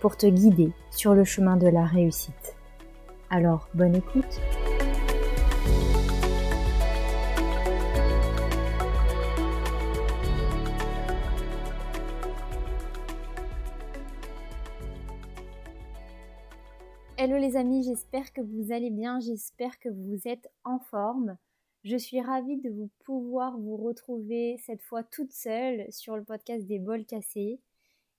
pour te guider sur le chemin de la réussite. Alors, bonne écoute Hello les amis, j'espère que vous allez bien, j'espère que vous êtes en forme. Je suis ravie de vous pouvoir vous retrouver cette fois toute seule sur le podcast des bols cassés.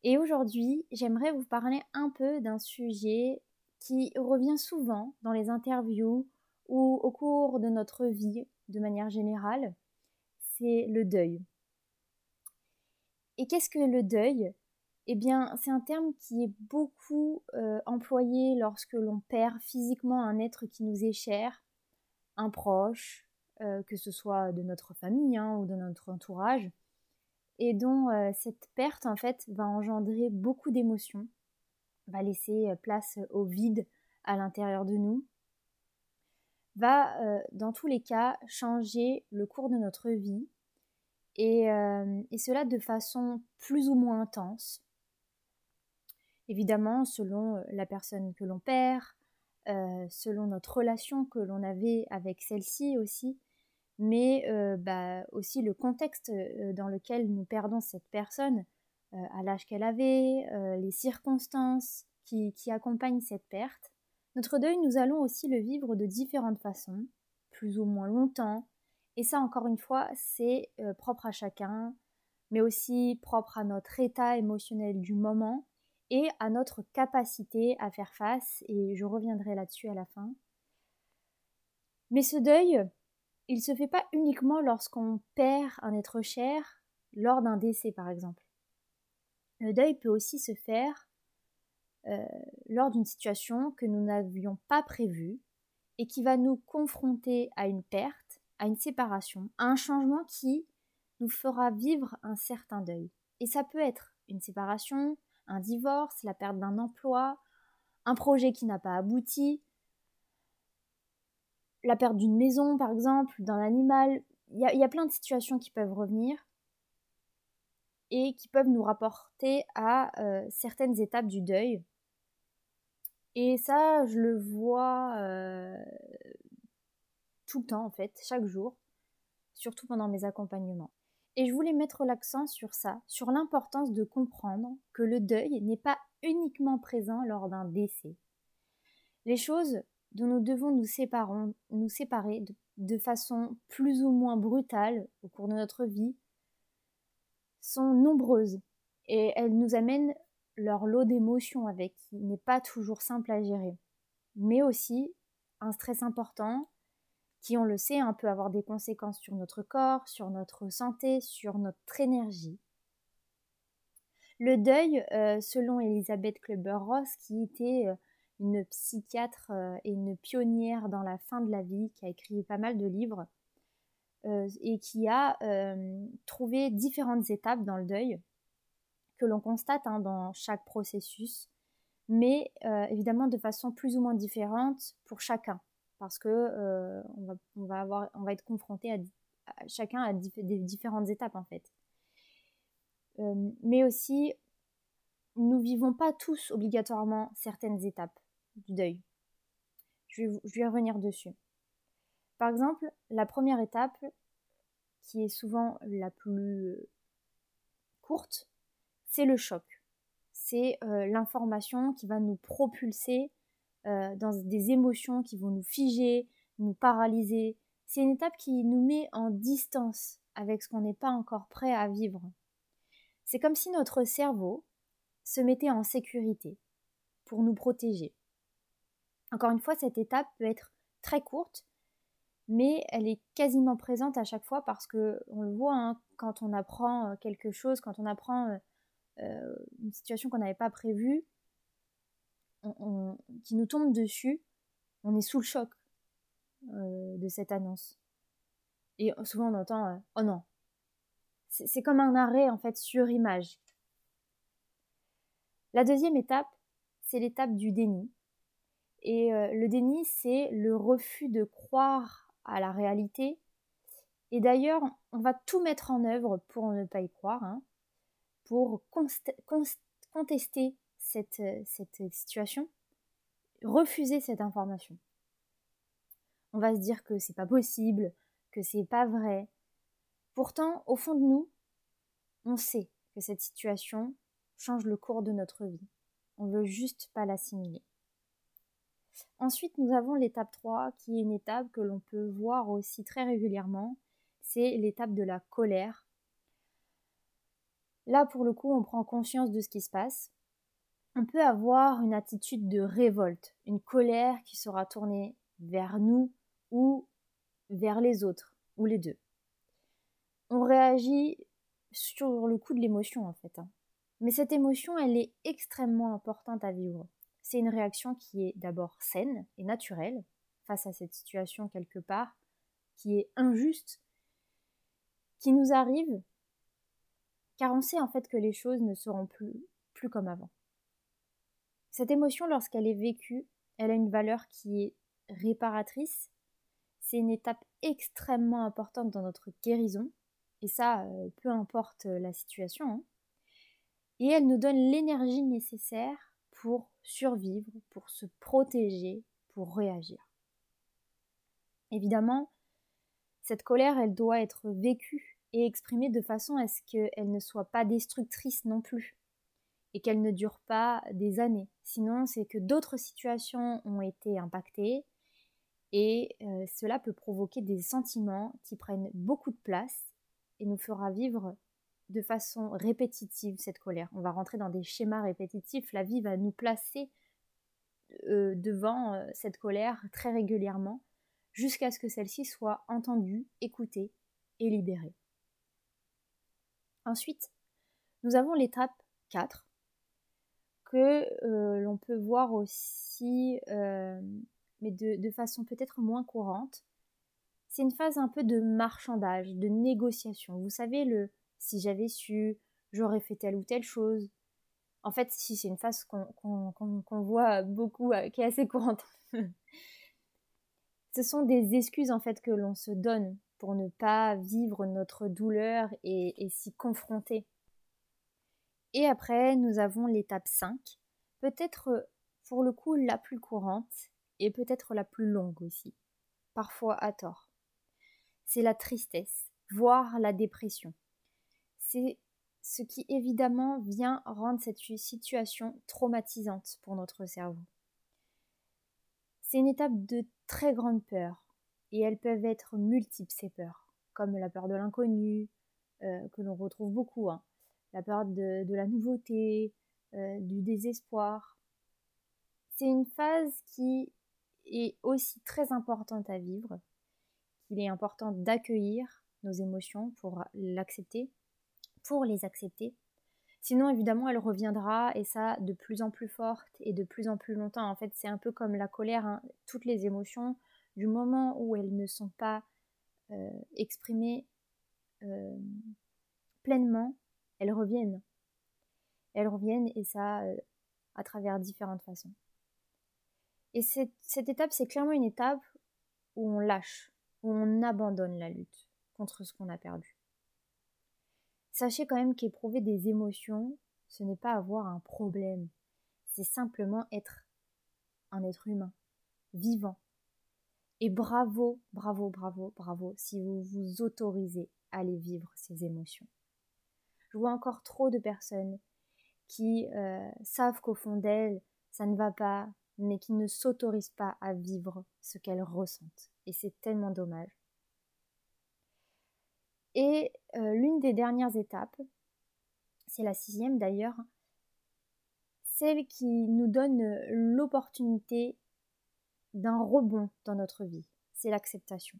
Et aujourd'hui, j'aimerais vous parler un peu d'un sujet qui revient souvent dans les interviews ou au cours de notre vie de manière générale, c'est le deuil. Et qu'est-ce que le deuil? Eh bien, c'est un terme qui est beaucoup euh, employé lorsque l'on perd physiquement un être qui nous est cher, un proche, euh, que ce soit de notre famille hein, ou de notre entourage, et dont euh, cette perte en fait va engendrer beaucoup d'émotions, va laisser place au vide à l'intérieur de nous, va dans tous les cas changer le cours de notre vie et cela de façon plus ou moins intense. Évidemment selon euh, la personne que l'on perd, euh, selon notre relation que l'on avait avec celle-ci aussi, mais euh, bah, aussi le contexte dans lequel nous perdons cette personne, à l'âge qu'elle avait, les circonstances qui, qui, accompagnent cette perte. Notre deuil, nous allons aussi le vivre de différentes façons, plus ou moins longtemps, et ça encore une fois, c'est propre à chacun, mais aussi propre à notre état émotionnel du moment et à notre capacité à faire face, et je reviendrai là-dessus à la fin. Mais ce deuil, il se fait pas uniquement lorsqu'on perd un être cher, lors d'un décès par exemple. Le deuil peut aussi se faire euh, lors d'une situation que nous n'avions pas prévue et qui va nous confronter à une perte, à une séparation, à un changement qui nous fera vivre un certain deuil. Et ça peut être une séparation, un divorce, la perte d'un emploi, un projet qui n'a pas abouti, la perte d'une maison par exemple, d'un animal. Il y, a, plein de situations qui peuvent revenir et qui peuvent nous rapporter à euh, certaines étapes du deuil. Et ça, je le vois euh, tout le temps en fait, chaque jour, surtout pendant mes accompagnements. Et je voulais mettre l'accent sur ça, sur l'importance de comprendre que le deuil n'est pas uniquement présent lors d'un décès. Les choses dont nous devons nous, séparer de, de façon plus ou moins brutale au cours de notre vie sont nombreuses et elles nous amènent leur lot d'émotions avec qui n'est pas toujours simple à gérer, mais aussi un stress important qui, on le sait, hein, peut avoir des conséquences sur notre corps, sur notre santé, sur notre énergie. Le deuil, euh, selon Elisabeth Kleber-Ross, qui était euh, une psychiatre euh, et une pionnière dans la fin de la vie, qui a écrit pas mal de livres, et qui a trouvé différentes étapes dans le deuil que l'on constate hein, dans chaque processus, mais évidemment de façon plus ou moins différente pour chacun parce que euh, on, va, avoir, on va être confronté à, chacun à des différentes étapes en fait. Euh, mais aussi, nous vivons pas tous obligatoirement certaines étapes du deuil. Je vais, revenir dessus. Par exemple, la première étape, qui est souvent la plus courte, c'est le choc. C'est euh, l'information qui va nous propulser euh, dans des émotions qui vont nous figer, nous paralyser. C'est une étape qui nous met en distance avec ce qu'on n'est pas encore prêt à vivre. C'est comme si notre cerveau se mettait en sécurité pour nous protéger. Encore une fois, cette étape peut être très courte, mais elle est quasiment présente à chaque fois parce que on le voit hein, quand on apprend euh, quelque chose, quand on apprend euh, une situation qu'on n'avait pas prévue, qui nous tombe dessus, on est sous le choc euh, de cette annonce. Et souvent on entend euh, oh non. C'est comme un arrêt en fait sur image. La deuxième étape, c'est l'étape du déni. Et euh, le déni, c'est le refus de croire à la réalité. Et d'ailleurs, on va tout mettre en œuvre pour ne pas y croire, hein, pour contester cette, cette situation, refuser cette information. On va se dire que c'est pas possible, que c'est pas vrai. Pourtant, au fond de nous, on sait que cette situation change le cours de notre vie. On veut juste pas l'assimiler. Ensuite, nous avons l'étape 3, qui est une étape que l'on peut voir aussi très régulièrement. C'est l'étape de la colère. Là, pour le coup, on prend conscience de ce qui se passe. On peut avoir une attitude de révolte, une colère qui sera tournée vers nous ou vers les autres, ou les deux. On réagit sur le coup de l'émotion en fait. Hein. Mais cette émotion, elle est extrêmement importante à vivre. C'est une réaction qui est d'abord saine et naturelle face à cette situation quelque part, qui est injuste, qui nous arrive, car on sait en fait que les choses ne seront plus, plus comme avant. Cette émotion, lorsqu'elle est vécue, elle a une valeur qui est réparatrice c'est une étape extrêmement importante dans notre guérison, et ça, euh, peu importe la situation. Hein. Et elle nous donne l'énergie nécessaire pour survivre, pour se protéger, pour réagir. Évidemment, cette colère, elle doit être vécue et exprimée de façon à ce qu'elle ne soit pas destructrice non plus et qu'elle ne dure pas des années. Sinon, c'est que d'autres situations ont été impactées, et euh, cela peut provoquer des sentiments qui prennent beaucoup de place et nous fera vivre de façon répétitive cette colère. On va rentrer dans des schémas répétitifs, la vie va nous placer euh, devant euh, cette colère très régulièrement jusqu'à ce que celle-ci soit entendue, écoutée et libérée. Ensuite, nous avons l'étape 4 que l'on peut voir aussi mais de, façon peut-être moins courante. C'est une phase un peu de marchandage, de négociation. Vous savez, le si j'avais su, j'aurais fait telle ou telle chose. En fait, si c'est une phase qu'on voit beaucoup, euh, qui est assez courante. Ce sont des excuses en fait que l'on se donne pour ne pas vivre notre douleur et, et s'y confronter. Et après, nous avons l'étape 5, peut-être pour le coup la plus courante, et peut-être la plus longue aussi, parfois à tort. C'est la tristesse, voire la dépression. C'est ce qui évidemment vient rendre cette situation traumatisante pour notre cerveau. C'est une étape de très grande peur, et elles peuvent être multiples ces peurs, comme la peur de l'inconnu, euh, que l'on retrouve beaucoup, hein. la peur de, la nouveauté, euh, du désespoir. C'est une phase qui est aussi très importante à vivre, qu'il est important d'accueillir nos émotions pour l'accepter, pour les accepter. Sinon, évidemment, elle reviendra et ça de plus en plus forte et de plus en plus longtemps. En fait, c'est un peu comme la colère, hein. toutes les émotions, du moment où elles ne sont pas euh, exprimées euh, pleinement, elles reviennent. Elles reviennent et ça euh, à travers différentes façons. Et cette, cette étape, c'est clairement une étape où on lâche, où on abandonne la lutte contre ce qu'on a perdu. Sachez quand même qu'éprouver des émotions, ce n'est pas avoir un problème, c'est simplement être un être humain, vivant. Et bravo, bravo, bravo, bravo si vous vous autorisez à les vivre, ces émotions. Je vois encore trop de personnes qui euh, savent qu'au fond d'elles, ça ne va pas, mais qui ne s'autorisent pas à vivre ce qu'elles ressentent. Et c'est tellement dommage. Et euh, l'une des dernières étapes, c'est la sixième d'ailleurs, celle qui nous donne l'opportunité d'un rebond dans notre vie, c'est l'acceptation.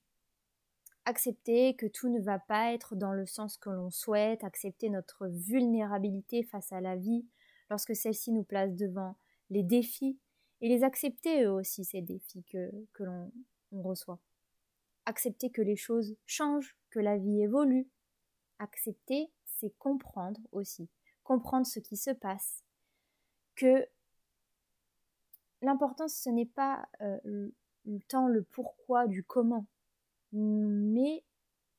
Accepter que tout ne va pas être dans le sens que l'on souhaite, accepter notre vulnérabilité face à la vie lorsque celle-ci nous place devant les défis et les accepter eux aussi, ces défis que l'on reçoit. Accepter que les choses changent, que la vie évolue. Accepter, c'est comprendre aussi, comprendre ce qui se passe, que l'important ce n'est pas euh, temps, le pourquoi, du comment, mais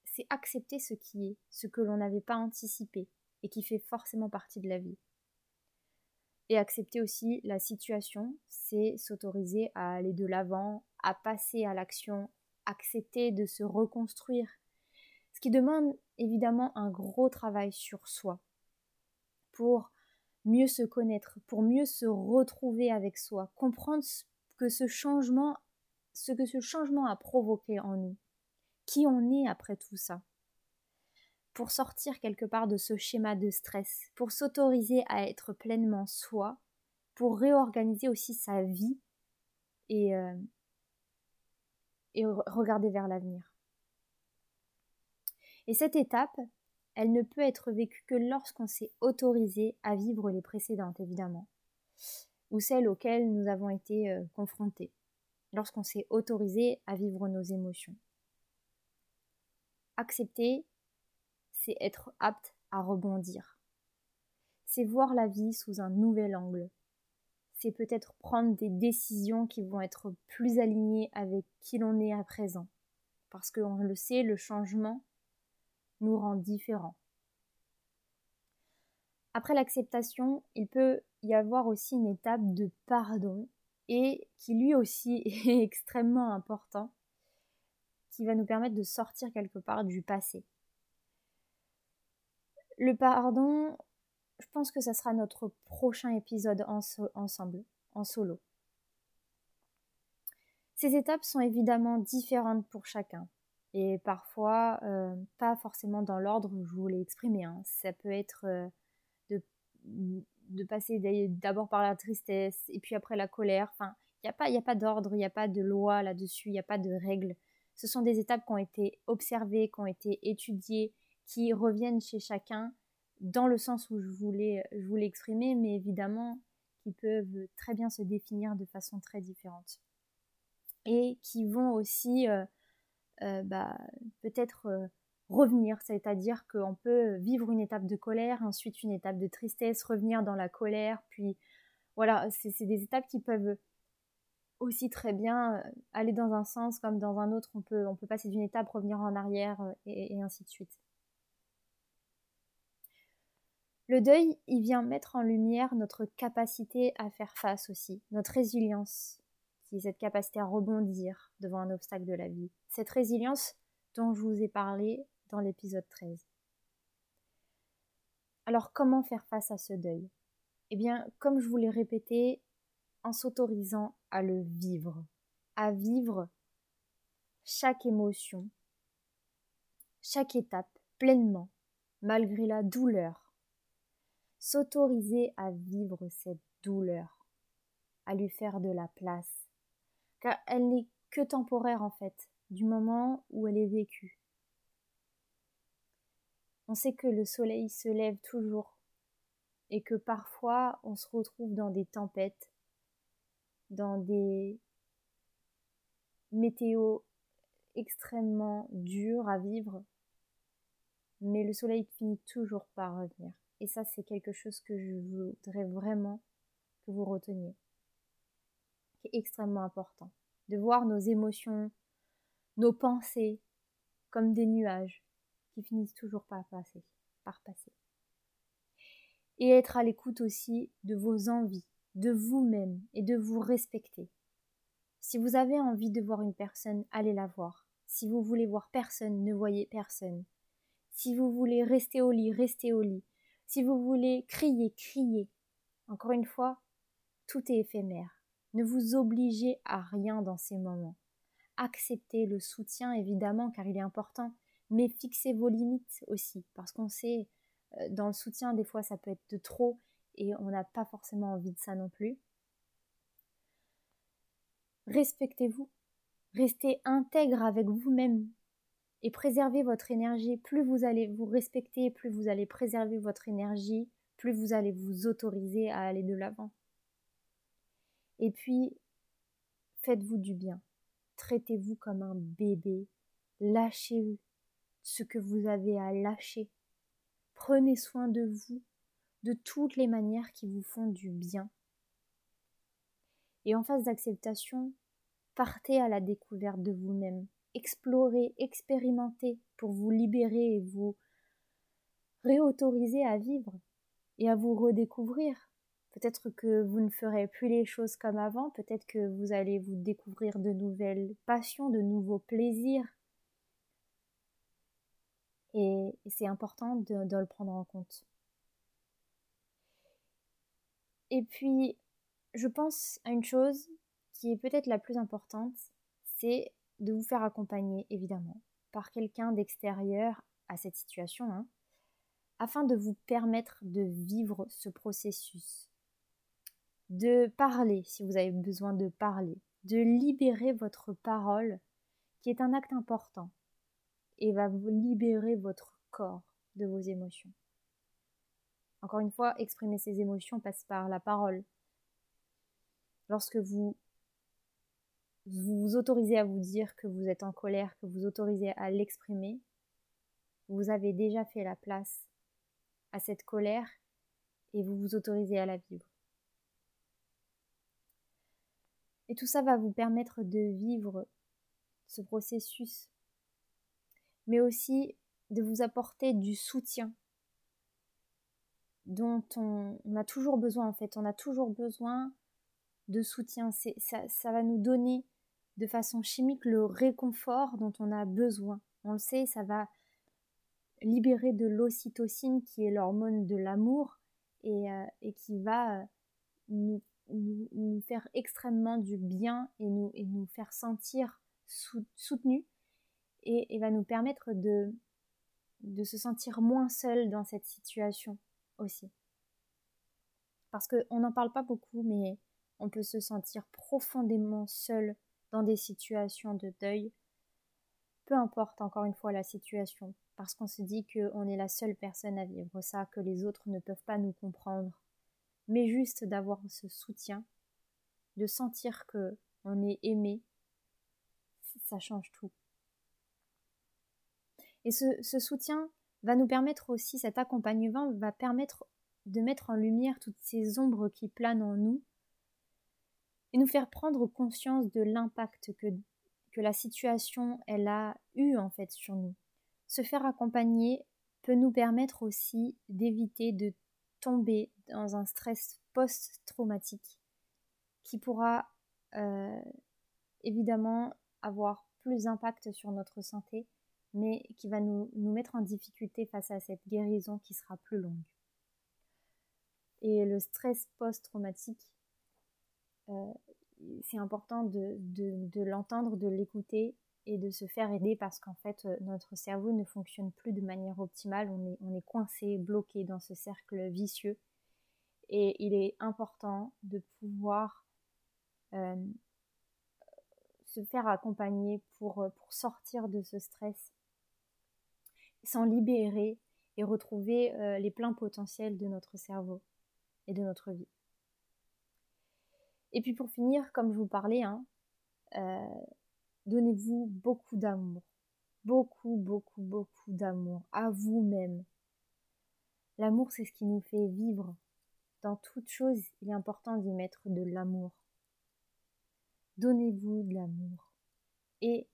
c'est accepter ce qui est, ce que l'on n'avait pas anticipé et qui fait forcément partie de la vie. Et accepter aussi la situation, c'est s'autoriser à aller de l'avant, à passer à l'action, accepter de se reconstruire. Ce qui demande évidemment un gros travail sur soi pour mieux se connaître, pour mieux se retrouver avec soi, comprendre que ce changement, ce que ce changement a provoqué en nous, qui on est après tout ça pour sortir quelque part de ce schéma de stress, pour s'autoriser à être pleinement soi, pour réorganiser aussi sa vie et, euh, et regarder vers l'avenir. Et cette étape, elle ne peut être vécue que lorsqu'on s'est autorisé à vivre les précédentes, évidemment, ou celles auxquelles nous avons été euh, confrontés, lorsqu'on s'est autorisé à vivre nos émotions. Accepter c'est être apte à rebondir. C'est voir la vie sous un nouvel angle. C'est peut-être prendre des décisions qui vont être plus alignées avec qui l'on est à présent. Parce qu'on le sait, le changement nous rend différents. Après l'acceptation, il peut y avoir aussi une étape de pardon et qui lui aussi est extrêmement important, qui va nous permettre de sortir quelque part du passé. Le pardon, je pense que ça sera notre prochain épisode ensemble, en solo. Ces étapes sont évidemment différentes pour chacun et parfois euh, pas forcément dans l'ordre où je vous l'ai exprimé. Hein. Ça peut être euh, de, passer d'abord par la tristesse et puis après la colère. Enfin, il n'y a pas d'ordre, il n'y a pas de loi là-dessus, il n'y a pas de règles. Ce sont des étapes qui ont été observées, qui ont été étudiées, qui reviennent chez chacun dans le sens où je voulais, je voulais exprimer, mais évidemment qui peuvent très bien se définir de façon très différente. Et qui vont aussi euh, euh, bah, peut-être euh, revenir, c'est-à-dire qu'on peut vivre une étape de colère, ensuite une étape de tristesse, revenir dans la colère, puis voilà, c'est des étapes qui peuvent aussi très bien aller dans un sens comme dans un autre, on peut, on peut passer d'une étape, revenir en arrière et ainsi de suite. Le deuil, il vient mettre en lumière notre capacité à faire face aussi, notre résilience, qui est cette capacité à rebondir devant un obstacle de la vie. Cette résilience dont je vous ai parlé dans l'épisode 13. Alors comment faire face à ce deuil? Eh bien, comme je vous l'ai répété, en s'autorisant à le vivre, à vivre chaque émotion, chaque étape pleinement, malgré la douleur, s'autoriser à vivre cette douleur, à lui faire de la place, car elle n'est que temporaire en fait, du moment où elle est vécue. On sait que le soleil se lève toujours et que parfois on se retrouve dans des tempêtes, dans des météos extrêmement durs à vivre, mais le soleil finit toujours par revenir. Et ça, c'est quelque chose que je voudrais vraiment que vous reteniez, qui est extrêmement important. De voir nos émotions, nos pensées comme des nuages qui finissent toujours par passer, par passer. Et être à l'écoute aussi de vos envies, de vous-même et de vous respecter. Si vous avez envie de voir une personne, allez la voir. Si vous voulez voir personne, ne voyez personne. Si vous voulez rester au lit, restez au lit. Si vous voulez crier, criez. Encore une fois, tout est éphémère. Ne vous obligez à rien dans ces moments. Acceptez le soutien, évidemment, car il est important, mais fixez vos limites aussi, parce qu'on sait, euh, dans le soutien, des fois, ça peut être de trop, et on n'a pas forcément envie de ça non plus. Respectez-vous. Restez intègre avec vous-même et préservez votre énergie. Plus vous allez vous respecter, plus vous allez préserver votre énergie, plus vous allez vous autoriser à aller de l'avant. Et puis, faites-vous du bien. Traitez-vous comme un bébé. Lâchez ce que vous avez à lâcher. Prenez soin de vous de toutes les manières qui vous font du bien. Et en phase d'acceptation, partez à la découverte de vous-même. Explorez, expérimentez pour vous libérer et vous réautoriser à vivre et à vous redécouvrir. Peut-être que vous ne ferez plus les choses comme avant, peut-être que vous allez vous découvrir de nouvelles passions, de nouveaux plaisirs. Et, c'est important de, le prendre en compte. Et puis, je pense à une chose qui est peut-être la plus importante, c'est de vous faire accompagner, évidemment, par quelqu'un d'extérieur à cette situation, hein, afin de vous permettre de vivre ce processus, de parler si vous avez besoin de parler, de libérer votre parole, qui est un acte important, et va vous libérer votre corps de vos émotions. Encore une fois, exprimer ses émotions passe par la parole. Lorsque vous vous autorisez à vous dire que vous êtes en colère, que vous autorisez à l'exprimer, vous avez déjà fait la place à cette colère et vous vous autorisez à la vivre. Et tout ça va vous permettre de vivre ce processus, mais aussi de vous apporter du soutien dont on, a toujours besoin en fait. On a toujours besoin de soutien. Ça va nous donner de façon chimique le réconfort dont on a besoin. On le sait, ça va libérer de l'ocytocine qui est l'hormone de l'amour et, euh, qui va euh, nous, faire extrêmement du bien et nous, faire sentir soutenus et, va nous permettre de, de se sentir moins seul dans cette situation aussi. Parce qu'on n'en parle pas beaucoup, mais on peut se sentir profondément seul dans des situations de deuil, peu importe encore une fois la situation, parce qu'on se dit qu'on est la seule personne à vivre ça, que les autres ne peuvent pas nous comprendre, mais juste d'avoir ce soutien, de sentir que on est aimé, ça change tout. Et ce, ce soutien va nous permettre aussi, cet accompagnement va permettre de mettre en lumière toutes ces ombres qui planent en nous et nous faire prendre conscience de l'impact que, la situation elle a eu en fait sur nous. Se faire accompagner peut nous permettre aussi d'éviter de tomber dans un stress post-traumatique qui pourra euh, évidemment avoir plus d'impact sur notre santé, mais qui va nous, mettre en difficulté face à cette guérison qui sera plus longue. Et le stress post-traumatique, c'est important de, l'entendre, de l'écouter et de se faire aider parce qu'en fait euh, notre cerveau ne fonctionne plus de manière optimale, on est, coincé, bloqué dans ce cercle vicieux et il est important de pouvoir euh, se faire accompagner pour, pour sortir de ce stress, s'en libérer et retrouver les pleins potentiels de notre cerveau et de notre vie. Et puis pour finir, comme je vous parlais, hein, euh, donnez-vous beaucoup d'amour. Beaucoup, beaucoup, beaucoup d'amour à vous-même. L'amour, c'est ce qui nous fait vivre. Dans toute chose, il est important d'y mettre de l'amour. Donnez-vous de l'amour. Et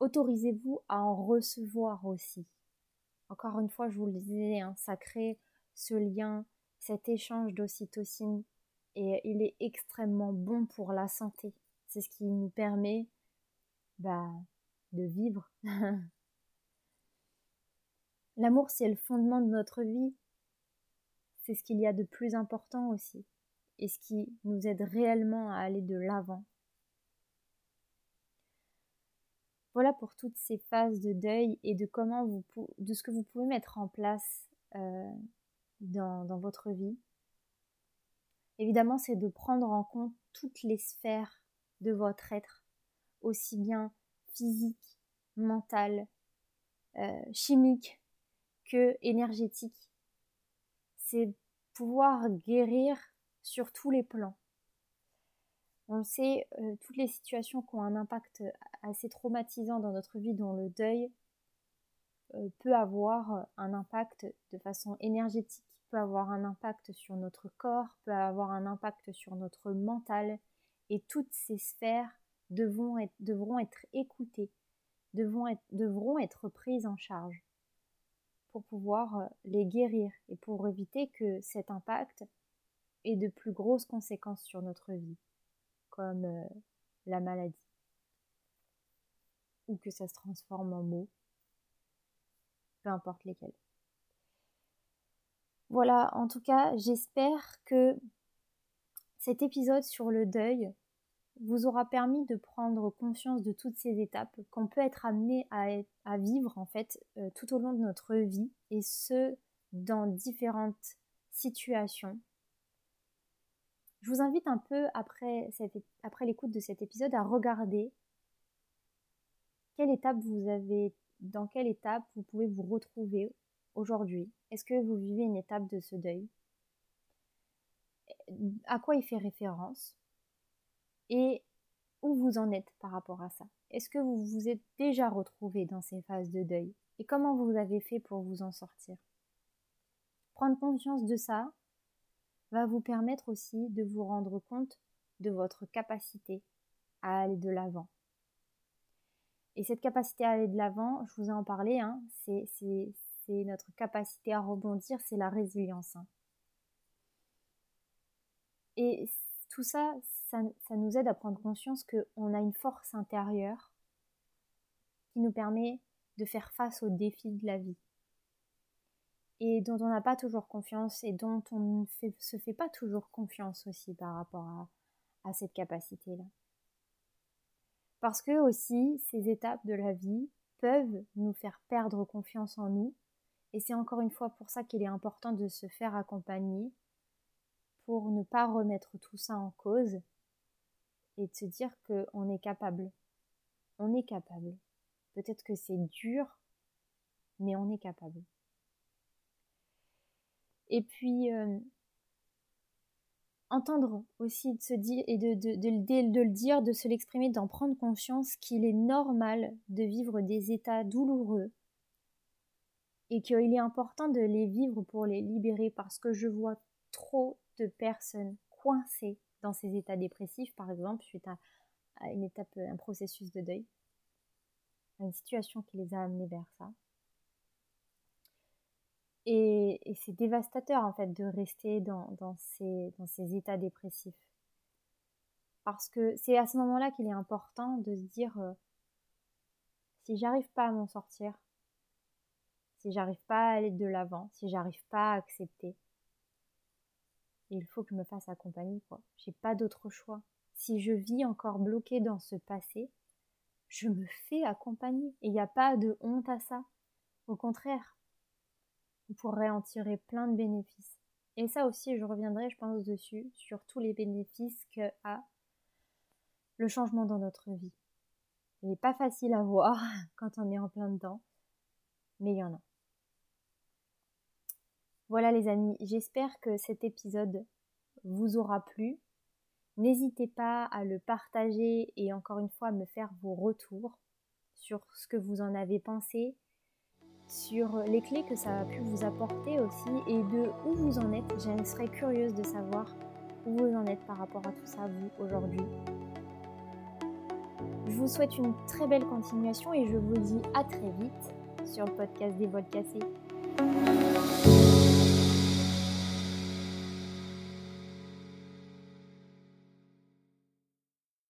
autorisez-vous à en recevoir aussi. Encore une fois, je vous le disais, hein, ça crée ce lien, cet échange d'ocytocine et il est extrêmement bon pour la santé. C'est ce qui nous permet bah, de vivre. L'amour, c'est le fondement de notre vie. C'est ce qu'il y a de plus important aussi. Et ce qui nous aide réellement à aller de l'avant. Voilà pour toutes ces phases de deuil et de comment vous de ce que vous pouvez mettre en place euh, dans, dans votre vie évidemment, c'est de prendre en compte toutes les sphères de votre être, aussi bien physique, mental, euh, chimique que énergétique. C'est pouvoir guérir sur tous les plans. On sait, euh, toutes les situations qui ont un impact assez traumatisant dans notre vie, dont le deuil, euh, peut avoir un impact de façon énergétique, peut avoir un impact sur notre corps, peut avoir un impact sur notre mental, et toutes ces sphères devront être, écoutées, devront être, devront être prises en charge pour pouvoir euh, les guérir et pour éviter que cet impact ait de plus grosses conséquences sur notre vie, comme euh, la maladie, ou que ça se transforme en mots, peu importe lesquels. Voilà, en tout cas, j'espère que cet épisode sur le deuil vous aura permis de prendre conscience de toutes ces étapes qu'on peut être amené à, vivre en fait euh, tout au long de notre vie et ce dans différentes situations. Je vous invite un peu après, après l'écoute de cet épisode à regarder quelle étape vous avez, dans quelle étape vous pouvez vous retrouver aujourd'hui. Est-ce que vous vivez une étape de ce deuil? À quoi il fait référence? Et où vous en êtes par rapport à ça? Est-ce que vous vous êtes déjà retrouvé dans ces phases de deuil? Et comment vous avez fait pour vous en sortir? Prendre conscience de ça va vous permettre aussi de vous rendre compte de votre capacité à aller de l'avant. Et cette capacité à aller de l'avant, je vous ai en parlé, hein, c'est notre capacité à rebondir, c'est la résilience. Hein. Et tout ça, ça, nous aide à prendre conscience qu'on a une force intérieure qui nous permet de faire face aux défis de la vie et dont on n'a pas toujours confiance et dont on ne se fait pas toujours confiance aussi par rapport à, à cette capacité-là. Parce que aussi, ces étapes de la vie peuvent nous faire perdre confiance en nous, et c'est encore une fois pour ça qu'il est important de se faire accompagner pour ne pas remettre tout ça en cause et de se dire qu'on est capable. On est capable. Peut-être que c'est dur, mais on est capable. Et puis, euh, entendre aussi de se dire et de, le dire, de se l'exprimer, d'en prendre conscience qu'il est normal de vivre des états douloureux et qu'il est important de les vivre pour les libérer parce que je vois trop de personnes coincées dans ces états dépressifs, par exemple, suite à, une étape, un processus de deuil, à une situation qui les a amenés vers ça. Et, c'est dévastateur en fait de rester dans, ces, dans ces états dépressifs. Parce que c'est à ce moment-là qu'il est important de se dire euh, si j'arrive pas à m'en sortir, si j'arrive pas à aller de l'avant, si j'arrive pas à accepter, il faut que je me fasse accompagner, quoi. J'ai pas d'autre choix. Si je vis encore bloquée dans ce passé, je me fais accompagner. Et il n'y a pas de honte à ça. Au contraire, on pourrait en tirer plein de bénéfices. Et ça aussi, je reviendrai, je pense, dessus, sur tous les bénéfices que a le changement dans notre vie. Il n'est pas facile à voir quand on est en plein dedans, mais il y en a. Voilà les amis, j'espère que cet épisode vous aura plu. N'hésitez pas à le partager et encore une fois à me faire vos retours sur ce que vous en avez pensé, sur les clés que ça a pu vous apporter aussi et de où vous en êtes. Je serais curieuse de savoir où vous en êtes par rapport à tout ça, vous, aujourd'hui. Je vous souhaite une très belle continuation et je vous dis à très vite sur le podcast des vols cassés.